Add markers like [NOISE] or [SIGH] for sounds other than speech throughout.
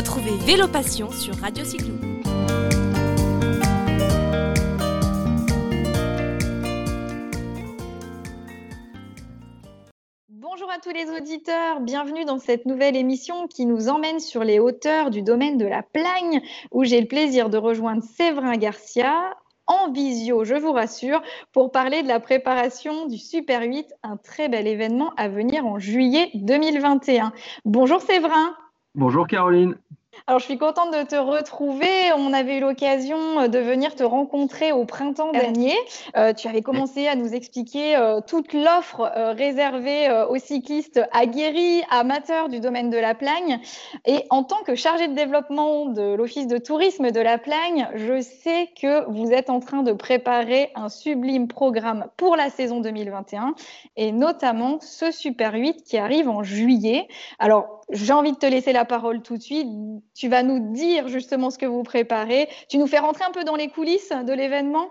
Retrouvez Vélo Passion sur Radio Cyclo. Bonjour à tous les auditeurs, bienvenue dans cette nouvelle émission qui nous emmène sur les hauteurs du domaine de la Plagne, où j'ai le plaisir de rejoindre Séverin Garcia en visio, je vous rassure, pour parler de la préparation du Super 8, un très bel événement à venir en juillet 2021. Bonjour Séverin. Bonjour Caroline. Alors, je suis contente de te retrouver. On avait eu l'occasion euh, de venir te rencontrer au printemps dernier. Euh, tu avais commencé à nous expliquer euh, toute l'offre réservée aux cyclistes aguerris, amateurs du domaine de la Plagne. Et en tant que chargé de développement de l'Office de tourisme de la Plagne, je sais que vous êtes en train de préparer un sublime programme pour la saison 2021 et notamment ce Super 8 qui arrive en juillet. Alors, j'ai envie de te laisser la parole tout de suite. Tu vas nous dire justement ce que vous préparez. Tu nous fais rentrer un peu dans les coulisses de l'événement?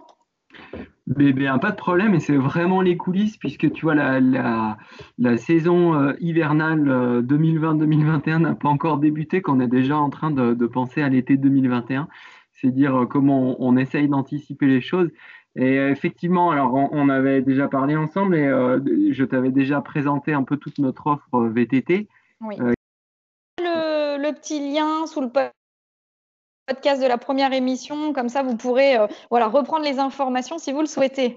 Mais bien, pas de problème, et c'est vraiment les coulisses, puisque tu vois, la, la, saison euh, hivernale 2020-2021 euh, n'a pas encore débuté, qu'on est déjà en train de, penser à l'été 2021. C'est dire euh, comment on, essaye d'anticiper les choses. Et effectivement, alors on, avait déjà parlé ensemble, et je t'avais déjà présenté un peu toute notre offre VTT. Oui le petit lien sous le podcast de la première émission. Comme ça, vous pourrez euh, voilà, reprendre les informations si vous le souhaitez.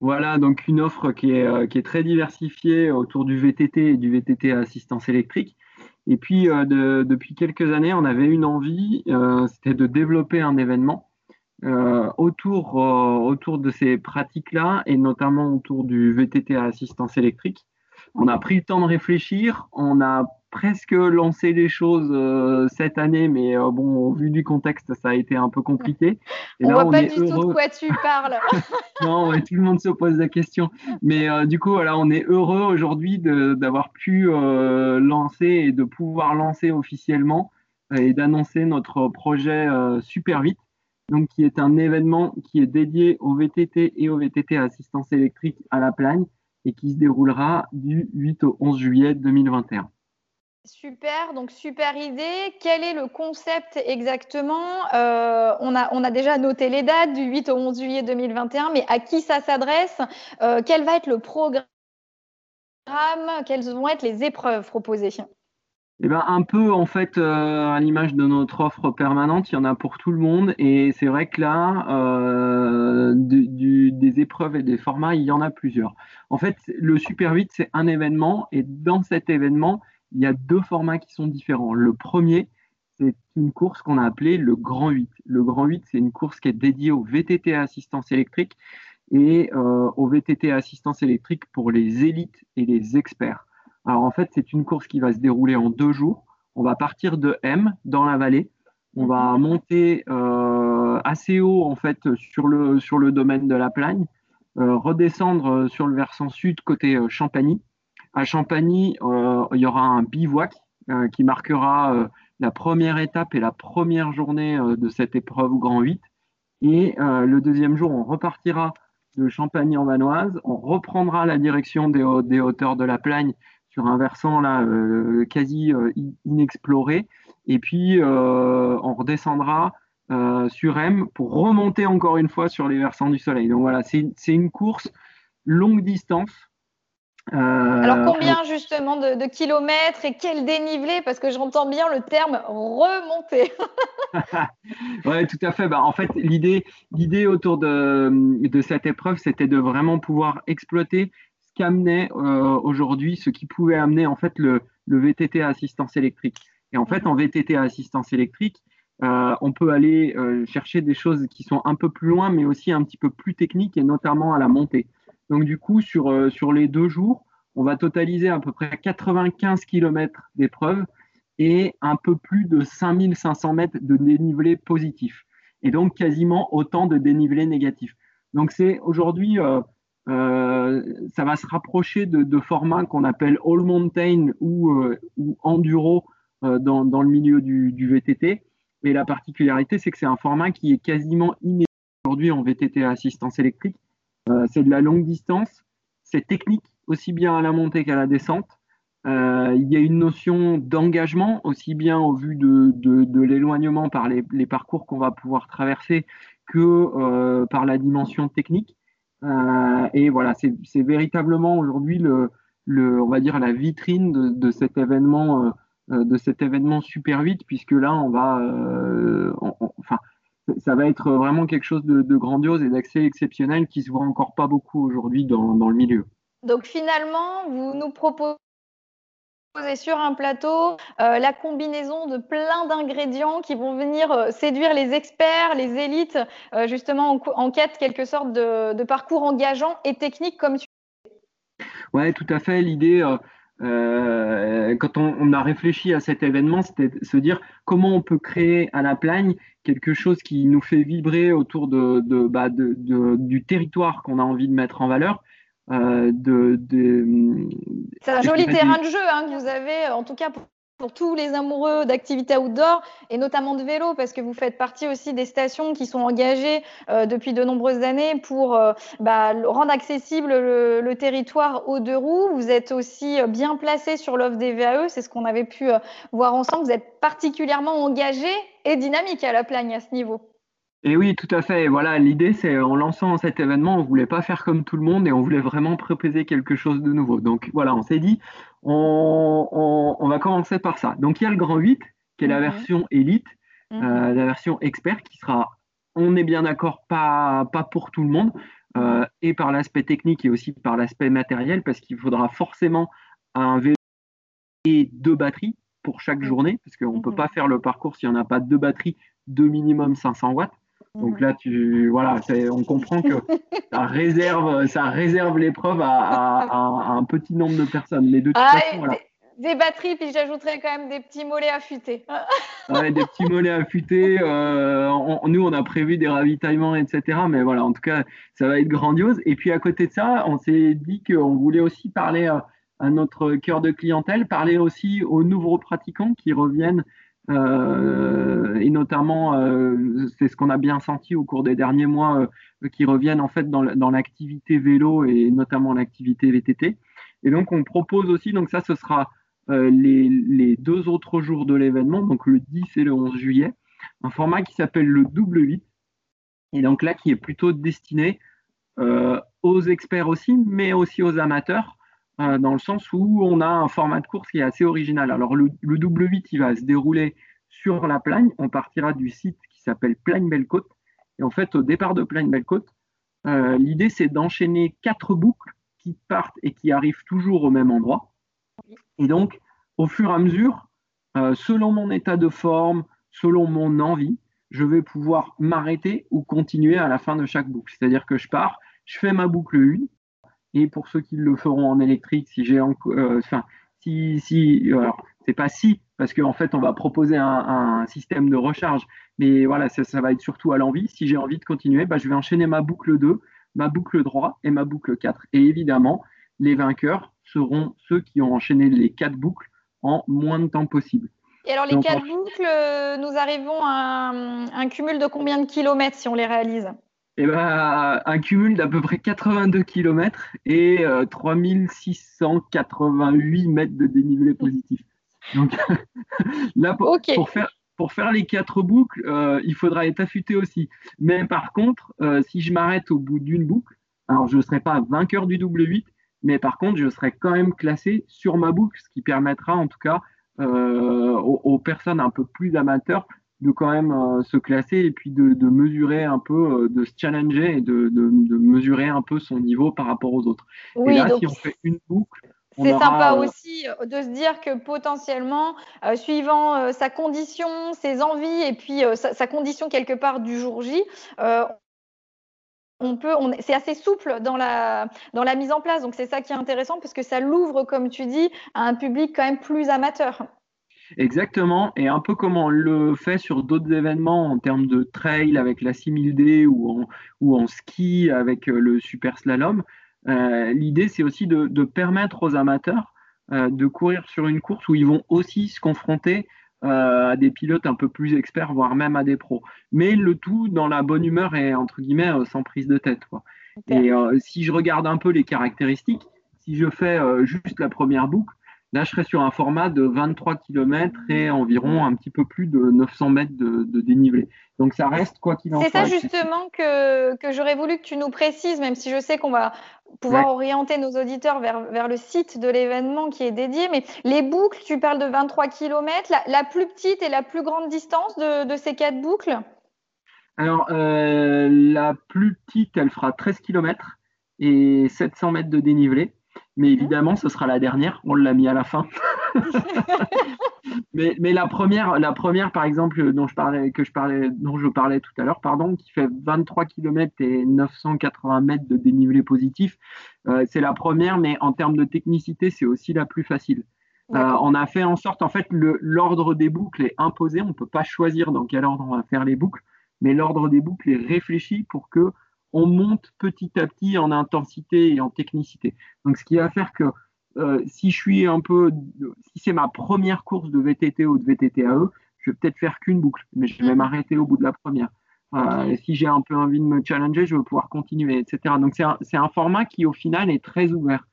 Voilà, donc une offre qui est, euh, qui est très diversifiée autour du VTT et du VTT à assistance électrique. Et puis, euh, depuis quelques années, on avait une envie, c'était de développer un événement autour, autour de ces pratiques-là et notamment autour du VTT à assistance électrique. On a pris le temps de réfléchir, on a presque lancé les choses euh, cette année, mais euh, bon, au vu du contexte, ça a été un peu compliqué. Et on ne voit pas du tout de quoi tu parles. [LAUGHS] [LAUGHS] non, tout le monde se pose la question. Mais euh, du coup, voilà, on est heureux aujourd'hui d'avoir pu lancer et de pouvoir lancer officiellement et d'annoncer notre projet Super Vite, donc qui est un événement qui est dédié au VTT et au VTT à assistance électrique à la Plagne et qui se déroulera du 8 au 11 juillet 2021. Super, donc super idée. Quel est le concept exactement? Euh, on, a, déjà noté les dates du 8 au 11 juillet 2021, mais à qui ça s'adresse? Euh, Quel va être le programme? Quelles vont être les épreuves proposées? Eh ben, un peu en fait euh, à l'image de notre offre permanente, il y en a pour tout le monde. Et c'est vrai que là, des épreuves et des formats, il y en a plusieurs. En fait, le Super 8, c'est un événement. Et dans cet événement, il y a deux formats qui sont différents. Le premier, c'est une course qu'on a appelée le Grand 8. Le Grand 8, c'est une course qui est dédiée au VTT à assistance électrique et euh, au VTT à assistance électrique pour les élites et les experts. Alors en fait, c'est une course qui va se dérouler en deux jours. On va partir de M dans la vallée. On va monter euh, assez haut en fait sur le, sur le domaine de la Plagne, euh, redescendre sur le versant sud côté Champagny à Champagny, euh, il y aura un bivouac euh, qui marquera euh, la première étape et la première journée de cette épreuve Grand 8. Et le deuxième jour, on repartira de Champagny en Vanoise, on reprendra la direction des, hauteurs de la Plagne sur un versant quasi inexploré, et puis on redescendra sur M pour remonter encore une fois sur les versants du Soleil. Donc voilà, c'est une course longue distance alors euh, combien justement de, kilomètres et quel dénivelé? Parce que j'entends bien le terme remonter. [LAUGHS] [LAUGHS] oui, tout à fait. Bah, en fait, l'idée, l'idée autour de, de, cette épreuve, c'était de vraiment pouvoir exploiter ce qu'amenait euh, aujourd'hui, ce qui pouvait amener en fait le, le, VTT à assistance électrique. Et en fait, en VTT à assistance électrique, euh, on peut aller chercher des choses qui sont un peu plus loin, mais aussi un petit peu plus techniques, et notamment à la montée. Donc du coup, sur, euh, sur les deux jours, on va totaliser à peu près 95 km d'épreuve et un peu plus de 5500 mètres de dénivelé positif. Et donc quasiment autant de dénivelé négatif. Donc c'est aujourd'hui, euh, euh, ça va se rapprocher de, formats qu'on appelle all mountain ou, enduro dans, le milieu du, VTT. Mais la particularité, c'est que c'est un format qui est quasiment inédit aujourd'hui en VTT à assistance électrique c'est de la longue distance, c'est technique aussi bien à la montée qu'à la descente. il y a une notion d'engagement, aussi bien au vu de, l'éloignement par les, parcours qu'on va pouvoir traverser que par la dimension technique. et voilà, c'est véritablement aujourd'hui le, le, on va dire la vitrine de, de cet événement euh, de cet événement super vite, puisque là, on va, euh, enfin, ça va être vraiment quelque chose de, grandiose et d'accès exceptionnel qui se voit encore pas beaucoup aujourd'hui dans, le milieu. Donc finalement, vous nous proposez sur un plateau euh, la combinaison de plein d'ingrédients qui vont venir séduire les experts, les élites, justement en, en, quête quelque sorte de, de, parcours engageant et technique comme tu. Ouais, tout à fait. L'idée, euh, quand on, a réfléchi à cet événement, c'était se dire comment on peut créer à la Plagne quelque chose qui nous fait vibrer autour de, bah, du territoire qu'on a envie de mettre en valeur. Euh, C'est un joli terrain de jeu hein, que vous avez, en tout cas pour pour tous les amoureux d'activités outdoor et notamment de vélo parce que vous faites partie aussi des stations qui sont engagées euh, depuis de nombreuses années pour euh, bah, rendre accessible le, territoire aux deux roues. Vous êtes aussi euh, bien placé sur l'offre des VAE, c'est ce qu'on avait pu voir ensemble. Vous êtes particulièrement engagé et dynamique à la plagne à ce niveau. Et oui, tout à fait. Voilà, l'idée, c'est en lançant cet événement, on voulait pas faire comme tout le monde et on voulait vraiment proposer quelque chose de nouveau. Donc voilà, on s'est dit, on, va commencer par ça. Donc il y a le Grand 8, qui est la mhm. version élite, mhm. euh, la version expert, qui sera, on est bien d'accord, pas, pas pour tout le monde, euh, et par l'aspect technique et aussi par l'aspect matériel, parce qu'il faudra forcément un vélo et deux batteries pour chaque mhm. journée, parce qu'on ne peut pas faire le parcours s'il n'y en a pas deux batteries de minimum 500 watts. Donc là, tu, voilà, on comprend que [LAUGHS] ça réserve, ça réserve l'épreuve à, un petit nombre de personnes. Mais de toute ah, des, batteries, puis j'ajouterais quand même des petits mollets affûtés. ouais, des petits mollets affûtés. [LAUGHS] Euh, nous, on a prévu des ravitaillements, etc. Mais voilà, en tout cas, ça va être grandiose. Et puis à côté de ça, on s'est dit qu'on voulait aussi parler à, à, notre cœur de clientèle, parler aussi aux nouveaux pratiquants qui reviennent euh, et notamment, euh, c'est ce qu'on a bien senti au cours des derniers mois, euh, qui reviennent en fait dans, l'activité vélo et notamment l'activité VTT. Et donc, on propose aussi, donc ça, ce sera les, deux autres jours de l'événement, donc le 10 et le 11 juillet, un format qui s'appelle le double 8, et donc là, qui est plutôt destiné aux experts aussi, mais aussi aux amateurs, euh, dans le sens où on a un format de course qui est assez original. Alors le, double 8, il va se dérouler sur la plagne. On partira du site qui s'appelle Plagne Belle Côte. Et en fait, au départ de Plagne Belle Côte, euh, l'idée c'est d'enchaîner quatre boucles qui partent et qui arrivent toujours au même endroit. Et donc, au fur et à mesure, euh, selon mon état de forme, selon mon envie, je vais pouvoir m'arrêter ou continuer à la fin de chaque boucle. C'est-à-dire que je pars, je fais ma boucle 1, et pour ceux qui le feront en électrique, si j'ai euh, enfin, si, si, alors, c'est pas si, parce qu'en fait, on va proposer un, système de recharge, mais voilà, ça, va être surtout à l'envie. Si j'ai envie de continuer, bah, je vais enchaîner ma boucle 2, ma boucle 3 et ma boucle 4. Et évidemment, les vainqueurs seront ceux qui ont enchaîné les quatre boucles en moins de temps possible. Et alors, les quatre boucles, euh, nous arrivons à un cumul de combien de kilomètres si on les réalise? Eh ben, un cumul d'à peu près 82 km et 3688 euh, mètres de dénivelé positif. Donc [LAUGHS] là, pour, faire, pour faire les quatre boucles, euh, il faudra être affûté aussi. Mais par contre, euh, si je m'arrête au bout d'une boucle, alors je ne serai pas vainqueur du double 8, mais par contre, je serai quand même classé sur ma boucle, ce qui permettra en tout cas aux, personnes un peu plus amateurs de quand même euh, se classer et puis de, mesurer un peu, euh, de se challenger et de, mesurer un peu son niveau par rapport aux autres. Oui, et là, si on fait une boucle, c'est sympa euh, aussi de se dire que potentiellement, suivant sa condition, ses envies et puis sa, condition quelque part du jour J, on peut, on, c'est assez souple dans la, dans la mise en place. Donc c'est ça qui est intéressant parce que ça l'ouvre, comme tu dis, à un public quand même plus amateur. Exactement, et un peu comme on le fait sur d'autres événements en termes de trail avec la 6000D ou en, ou en ski avec euh, le super slalom. Euh, l'idée, c'est aussi de, permettre aux amateurs euh, de courir sur une course où ils vont aussi se confronter à des pilotes un peu plus experts, voire même à des pros. Mais le tout dans la bonne humeur et entre guillemets sans prise de tête. Et si je regarde un peu les caractéristiques, si je fais juste la première boucle, Là, je serais sur un format de 23 km et environ un petit peu plus de 900 mètres de, dénivelé. Donc, ça reste quoi qu'il en soit. C'est ça justement que, que j'aurais voulu que tu nous précises, même si je sais qu'on va pouvoir orienter nos auditeurs vers, vers le site de l'événement qui est dédié. Mais les boucles, tu parles de 23 km, la, plus petite et la plus grande distance de, de ces quatre boucles? Alors, euh, la plus petite, elle fera 13 km et 700 mètres de dénivelé. Mais évidemment, ce sera la dernière. On l'a mis à la fin. [LAUGHS] mais, mais, la première, la première, par exemple, dont je parlais, que je parlais, dont je parlais tout à l'heure, pardon, qui fait 23 km et 980 mètres de dénivelé positif, euh, c'est la première, mais en termes de technicité, c'est aussi la plus facile. Euh, on a fait en sorte, en fait, l'ordre des boucles est imposé. On ne peut pas choisir dans quel ordre on va faire les boucles, mais l'ordre des boucles est réfléchi pour que on monte petit à petit en intensité et en technicité. Donc, ce qui va faire que euh, si je suis un peu, si c'est ma première course de VTT ou de VTTAE, je vais peut-être faire qu'une boucle, mais je vais mm. m'arrêter au bout de la première. Euh, si j'ai un peu envie de me challenger, je vais pouvoir continuer, etc. Donc, c'est un, format qui, au final, est très ouvert.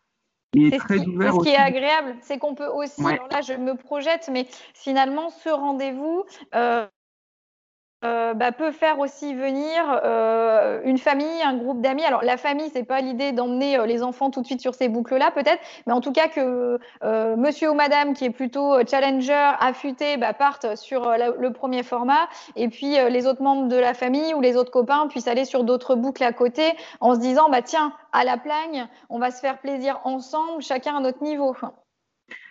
C'est ce, qui, ce qui est agréable, c'est qu'on peut aussi, alors là je me projette, mais finalement ce rendez-vous, euh, euh, bah, peut faire aussi venir euh, une famille, un groupe d'amis. Alors la famille, c'est pas l'idée d'emmener euh, les enfants tout de suite sur ces boucles-là, peut-être, mais en tout cas que Monsieur ou Madame, qui est plutôt challenger, affûté, bah, partent sur le premier format, et puis les autres membres de la famille ou les autres copains puissent aller sur d'autres boucles à côté, en se disant bah tiens, à la plagne, on va se faire plaisir ensemble, chacun à notre niveau.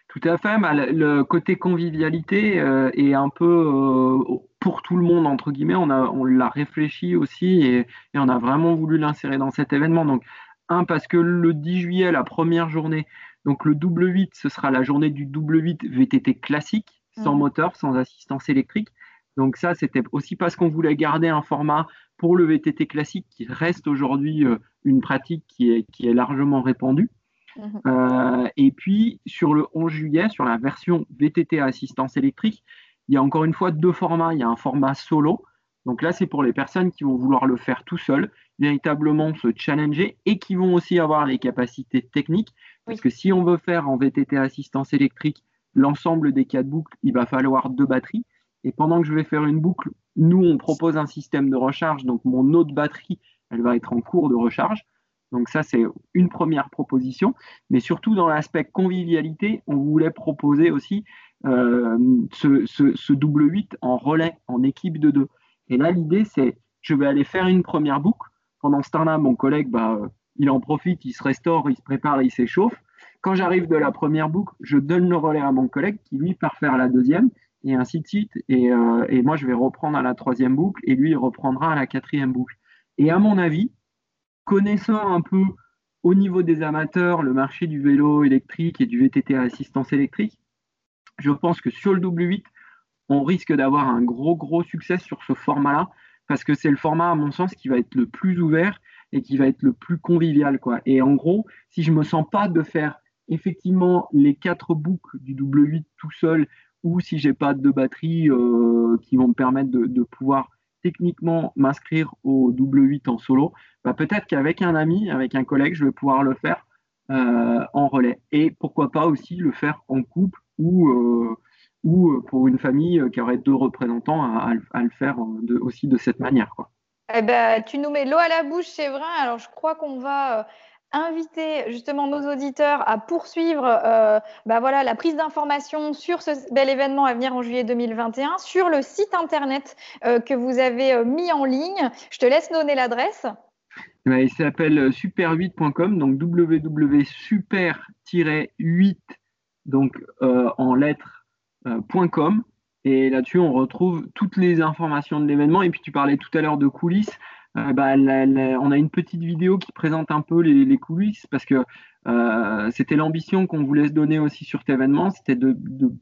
Tout à fait. le côté convivialité est un peu pour tout le monde, entre guillemets. On, a, on l'a réfléchi aussi et, on a vraiment voulu l'insérer dans cet événement. Donc, un, parce que le 10 juillet, la première journée, donc le double 8, ce sera la journée du double 8 VTT classique, sans mhm. moteur, sans assistance électrique. Donc ça, c'était aussi parce qu'on voulait garder un format pour le VTT classique qui reste aujourd'hui euh, une pratique qui est, qui est largement répandue. Mhm. Euh, et puis sur le 11 juillet, sur la version VTT assistance électrique, il y a encore une fois deux formats. Il y a un format solo. Donc là, c'est pour les personnes qui vont vouloir le faire tout seul, véritablement se challenger et qui vont aussi avoir les capacités techniques. Parce que si on veut faire en VTT assistance électrique l'ensemble des quatre boucles, il va falloir deux batteries. Et pendant que je vais faire une boucle, nous, on propose un système de recharge. Donc mon autre batterie, elle va être en cours de recharge. Donc ça, c'est une première proposition. Mais surtout dans l'aspect convivialité, on voulait proposer aussi euh, ce, double 8 en relais, en équipe de deux. Et là, l'idée, c'est je vais aller faire une première boucle. Pendant ce temps-là, mon collègue, bah, il en profite, il se restaure, il se prépare, il s'échauffe. Quand j'arrive de la première boucle, je donne le relais à mon collègue qui, lui, part faire la deuxième, et ainsi de suite. Et, euh, et moi, je vais reprendre à la troisième boucle, et lui, il reprendra à la quatrième boucle. Et à mon avis, connaissant un peu au niveau des amateurs le marché du vélo électrique et du VTT à assistance électrique, je pense que sur le W8, on risque d'avoir un gros, gros succès sur ce format-là, parce que c'est le format, à mon sens, qui va être le plus ouvert et qui va être le plus convivial. Et en gros, si je ne me sens pas de faire effectivement les quatre boucles du W8 tout seul, ou si j'ai pas de batterie euh, qui vont me permettre de, pouvoir techniquement m'inscrire au W8 en solo, bah peut-être qu'avec un ami, avec un collègue, je vais pouvoir le faire euh, en relais. Et pourquoi pas aussi le faire en couple ou, euh, ou euh, pour une famille qui aurait deux représentants à, le faire de, aussi de cette manière. Quoi. Eh ben, tu nous mets l'eau à la bouche, c'est vrai. Alors, je crois qu'on va inviter justement nos auditeurs à poursuivre bah voilà, la prise d'informations sur ce bel événement à venir en juillet 2021 sur le site internet que vous avez mis en ligne. Je te laisse donner l'adresse. Eh ben, il s'appelle super8.com, donc www.super-8 donc euh, en lettres.com. Euh, et là-dessus, on retrouve toutes les informations de l'événement. Et puis, tu parlais tout à l'heure de coulisses. Euh, bah, on a une petite vidéo qui présente un peu les, coulisses parce que c'était l'ambition qu'on voulait se donner aussi sur cet événement, c'était de,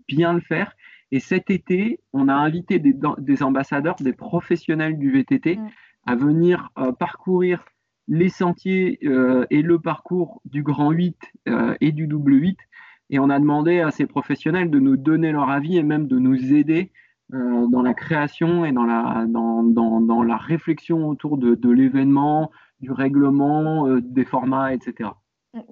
bien le faire. Et cet été, on a invité des, ambassadeurs, des professionnels du VTT mm. à venir parcourir les sentiers et le parcours du Grand 8 et du Double 8 et on a demandé à ces professionnels de nous donner leur avis et même de nous aider euh, dans la création et dans la, dans, dans, la réflexion autour de, de l'événement, du règlement, euh, des formats, etc.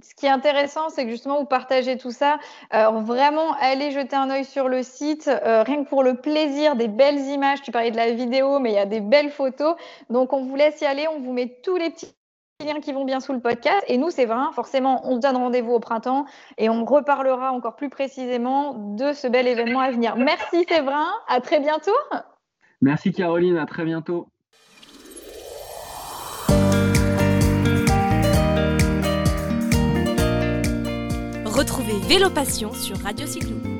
Ce qui est intéressant, c'est que justement, vous partagez tout ça. Alors, vraiment, allez jeter un œil sur le site, euh, rien que pour le plaisir des belles images. Tu parlais de la vidéo, mais il y a des belles photos. Donc, on vous laisse y aller. On vous met tous les petits liens qui vont bien sous le podcast. Et nous, c'est vrai, forcément, on se donne rendez-vous au printemps et on reparlera encore plus précisément de ce bel événement à venir. Merci Séverin, à très bientôt. Merci Caroline, à très bientôt. Retrouvez Vélo Passion sur Radio Cyclo.